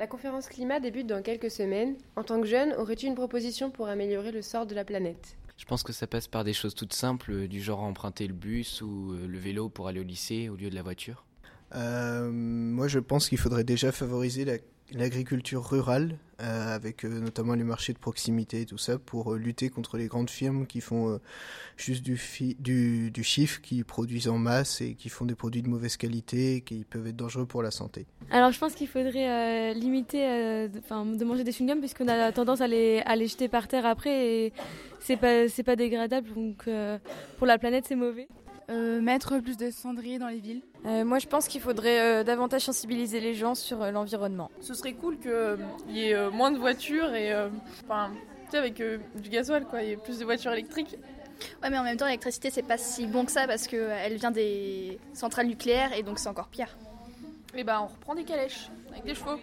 La conférence climat débute dans quelques semaines. En tant que jeune, aurais-tu une proposition pour améliorer le sort de la planète? Je pense que ça passe par des choses toutes simples, du genre emprunter le bus ou le vélo pour aller au lycée au lieu de la voiture. Euh, moi, je pense qu'il faudrait déjà favoriser la l'agriculture rurale, euh, avec euh, notamment les marchés de proximité et tout ça, pour lutter contre les grandes firmes qui font juste du, chiffre, qui produisent en masse et qui font des produits de mauvaise qualité qui peuvent être dangereux pour la santé. Alors je pense qu'il faudrait limiter de, de, manger des chewing-gums puisqu'on a tendance à les, jeter par terre après et c'est pas dégradable, donc pour la planète c'est mauvais. Euh, mettre plus de cendriers dans les villes. Euh, moi, je pense qu'il faudrait euh, davantage sensibiliser les gens sur l'environnement. Ce serait cool qu'il y ait moins de voitures et, enfin, tu sais, avec du gasoil, quoi, il y ait plus de voitures électriques. Ouais, mais en même temps, l'électricité, c'est pas si bon que ça parce qu'elle vient des centrales nucléaires et donc c'est encore pire. Et eh bah, ben, on reprend des calèches avec des chevaux.